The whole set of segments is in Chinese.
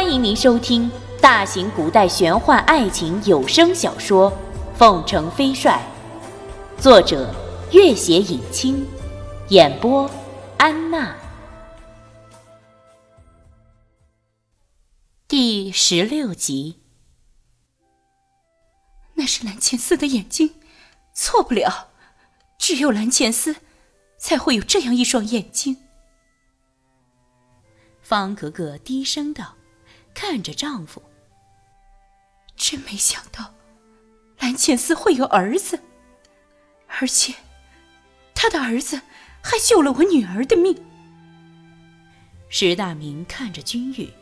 欢迎您收听大型古代玄幻爱情有声小说《凤城飞帅》，作者：月写影清，演播：安娜。第十六集。那是蓝茜丝的眼睛，错不了，只有蓝茜丝才会有这样一双眼睛。方格格低声道，看着丈夫。真没想到，蓝茜丝会有儿子，而且，她的儿子还救了我女儿的命。石大明看着君玉，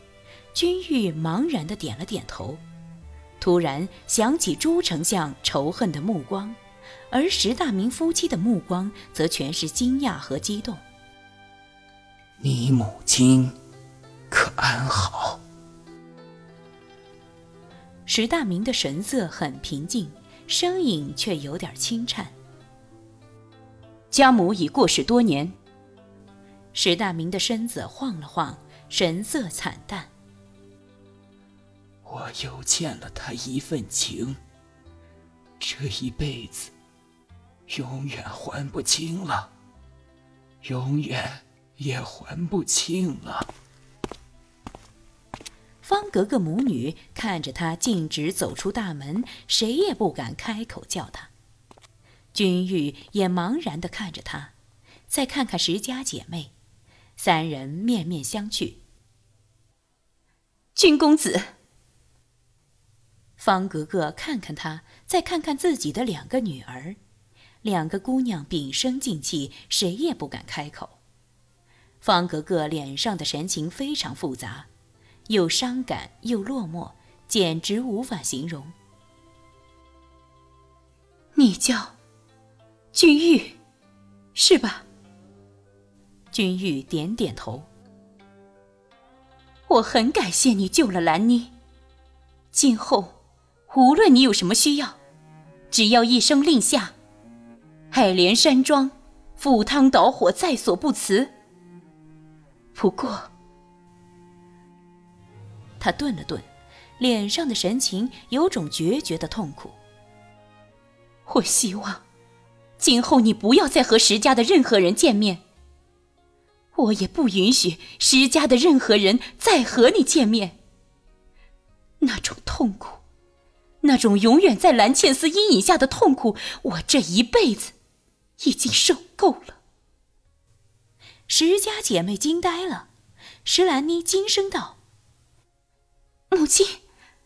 君玉茫然的点了点头。突然想起朱丞相仇恨的目光，而石大明夫妻的目光则全是惊讶和激动。你母亲可安好？石大明的神色很平静，声音却有点轻颤。家母已过世多年。石大明的身子晃了晃，神色惨淡。我又欠了他一份情，这一辈子永远还不清了，永远也还不清了。方格格母女看着他径直走出大门，谁也不敢开口叫他。君玉也茫然地看着他，再看看石家姐妹，三人面面相觑。君公子。方格格看看他，再看看自己的两个女儿，两个姑娘屏声静气，谁也不敢开口。方格格脸上的神情非常复杂，又伤感又落寞，简直无法形容。你叫君玉，是吧？君玉点点头。我很感谢你救了兰妮，今后。无论你有什么需要，只要一声令下，海莲山庄赴汤蹈火在所不辞。不过，他顿了顿，脸上的神情有种决绝的痛苦。我希望，今后你不要再和石家的任何人见面。我也不允许石家的任何人再和你见面。那种痛苦。那种永远在蓝茜丝阴影下的痛苦，我这一辈子已经受够了。石家姐妹惊呆了，石兰妮惊声道：“母亲，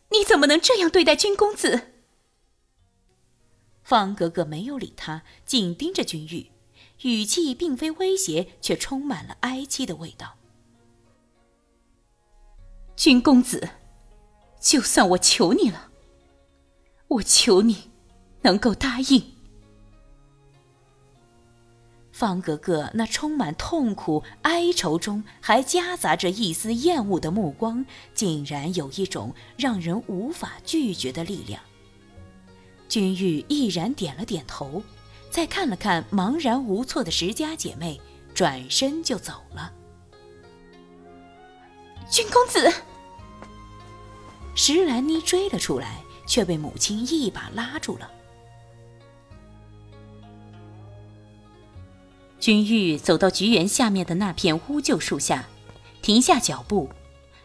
你怎么能这样对待君公子？”方格格没有理他，紧盯着君玉，语气并非威胁，却充满了哀戚的味道。君公子，就算我求你了。我求你，能够答应。方格格那充满痛苦哀愁中，还夹杂着一丝厌恶的目光，竟然有一种让人无法拒绝的力量。君玉毅然点了点头，再看了看茫然无措的石家姐妹，转身就走了。君公子，石兰妮追了出来。却被母亲一把拉住了。君玉走到菊园下面的那片乌桕树下，停下脚步，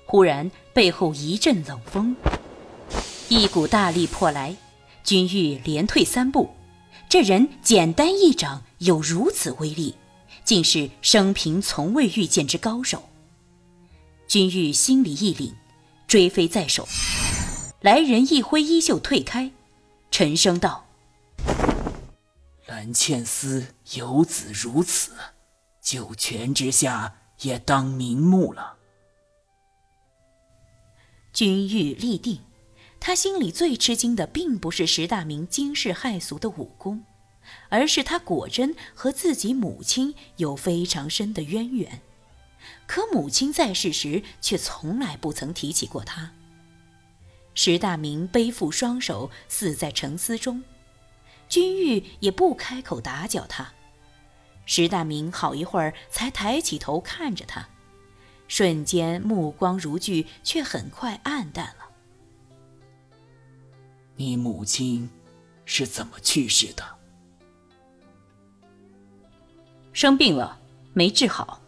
忽然背后一阵冷风，一股大力迫来，君玉连退三步。这人简单一掌有如此威力，竟是生平从未遇见之高手。君玉心里一凛，追飞在手。来人一挥衣袖退开，沉声道：“蓝倩思有子如此，九泉之下也当瞑目了。”君玉立定，他心里最吃惊的并不是石大明惊世骇俗的武功，而是他果真和自己母亲有非常深的渊源，可母亲在世时却从来不曾提起过他。石大明背负双手，死在沉思中。君玉也不开口打搅他。石大明好一会儿才抬起头看着他，瞬间目光如炬，却很快暗淡了。你母亲是怎么去世的？生病了，没治好。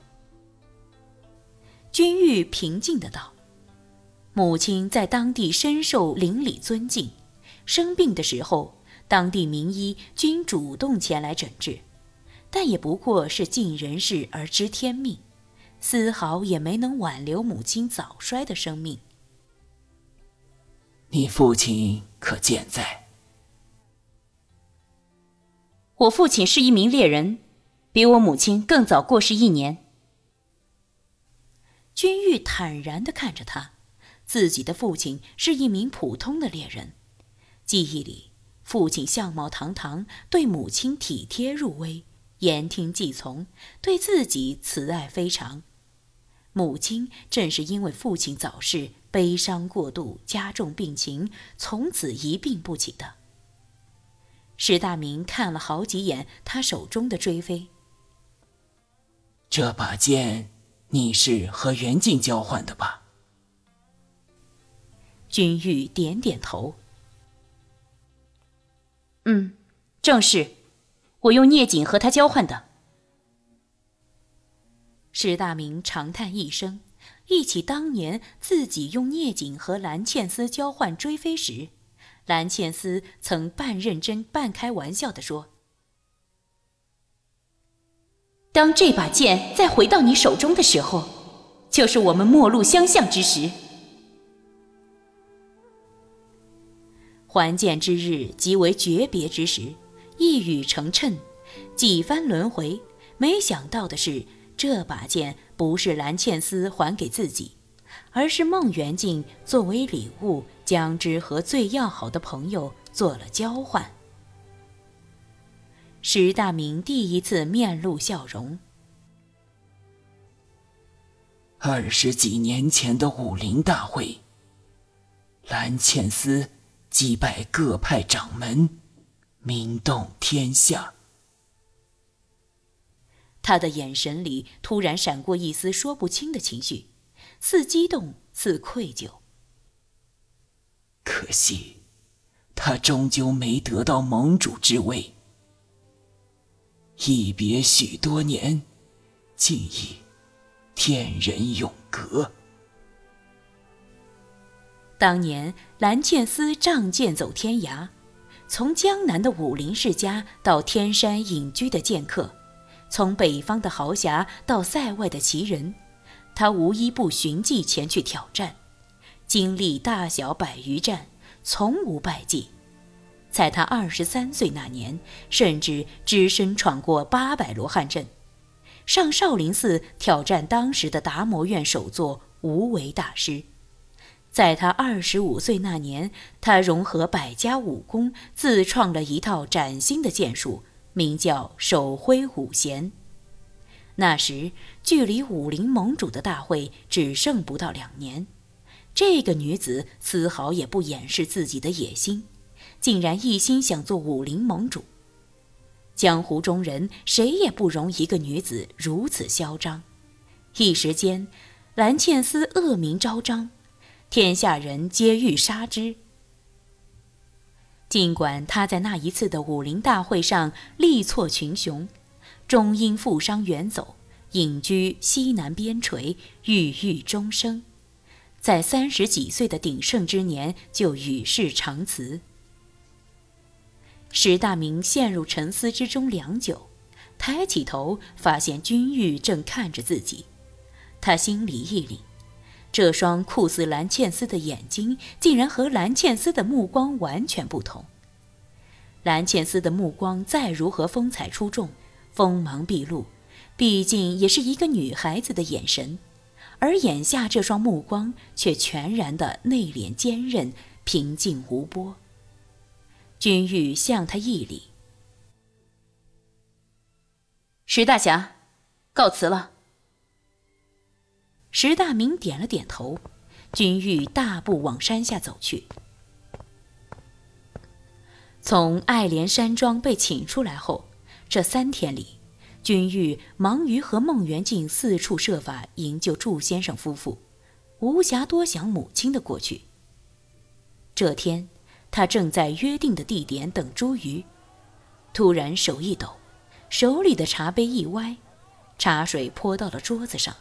君玉平静的道：“母亲在当地深受邻里尊敬，生病的时候，当地名医均主动前来诊治，但也不过是尽人事而知天命，丝毫也没能挽留母亲早衰的生命。你父亲可健在？我父亲是一名猎人，比我母亲更早过世一年。”君玉坦然地看着他，自己的父亲是一名普通的猎人。记忆里，父亲相貌堂堂，对母亲体贴入微，言听计从，对自己慈爱非常。母亲正是因为父亲早逝，悲伤过度，加重病情，从此一病不起的。石大明看了好几眼他手中的追飞，这把剑。你是和袁静交换的吧？君玉点点头。嗯，正是，我用聂锦和他交换的。石大明长叹一声，忆起当年自己用聂锦和蓝倩丝交换追飞时，蓝倩丝曾半认真半开玩笑的说。当这把剑再回到你手中的时候，就是我们陌路相向之时。还剑之日即为诀别之时，一语成谶，几番轮回。没想到的是，这把剑不是蓝倩丝还给自己，而是孟元敬作为礼物，将之和最要好的朋友做了交换。石大明第一次面露笑容。二十几年前的武林大会，蓝茜丝击败各派掌门，名动天下。他的眼神里突然闪过一丝说不清的情绪，似激动，似愧疚。可惜，他终究没得到盟主之位。一别许多年，竟已天人永隔。当年蓝茜丝仗剑走天涯，从江南的武林世家到天山隐居的剑客，从北方的豪侠到塞外的奇人，他无一不寻迹前去挑战，经历大小百余战，从无败绩。在他二十三岁那年，甚至只身闯过八百罗汉阵，上少林寺挑战当时的达摩院首座无为大师。在他二十五岁那年，他融合百家武功，自创了一套崭新的剑术，名叫手挥五弦。那时距离武林盟主的大会只剩不到两年，这个女子丝毫也不掩饰自己的野心。竟然一心想做武林盟主。江湖中人谁也不容一个女子如此嚣张。一时间，蓝茜丝恶名昭彰，天下人皆欲杀之。尽管他在那一次的武林大会上力挫群雄，终因负伤远走，隐居西南边陲，郁郁终生。在三十几岁的鼎盛之年，就与世长辞。石大明陷入沉思之中良久，抬起头，发现君玉正看着自己。他心里一凛，这双酷似蓝茜丝的眼睛，竟然和蓝茜丝的目光完全不同。蓝茜丝的目光再如何风采出众、锋芒毕露，毕竟也是一个女孩子的眼神，而眼下这双目光却全然的内敛坚韧、平静无波。君玉向他一礼：“石大侠，告辞了。”石大明点了点头，君玉大步往山下走去。从爱莲山庄被请出来后，这三天里，君玉忙于和孟元敬四处设法营救祝先生夫妇，无暇多想母亲的过去。这天，他正在约定的地点等茱萸，突然手一抖，手里的茶杯一歪，茶水泼到了桌子上。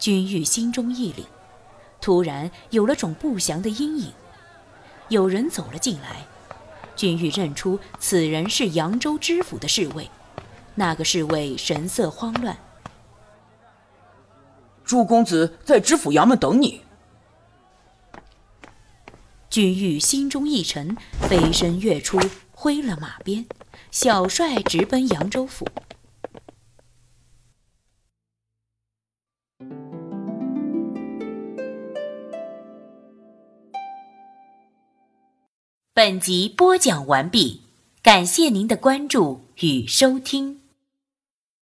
君玉心中一凛，突然有了种不祥的阴影。有人走了进来，君玉认出此人是扬州知府的侍卫。那个侍卫神色慌乱。朱公子在知府衙门等你。君玉心中一沉，飞身跃出，挥了马鞭，小帅直奔扬州府。本集播讲完毕，感谢您的关注与收听。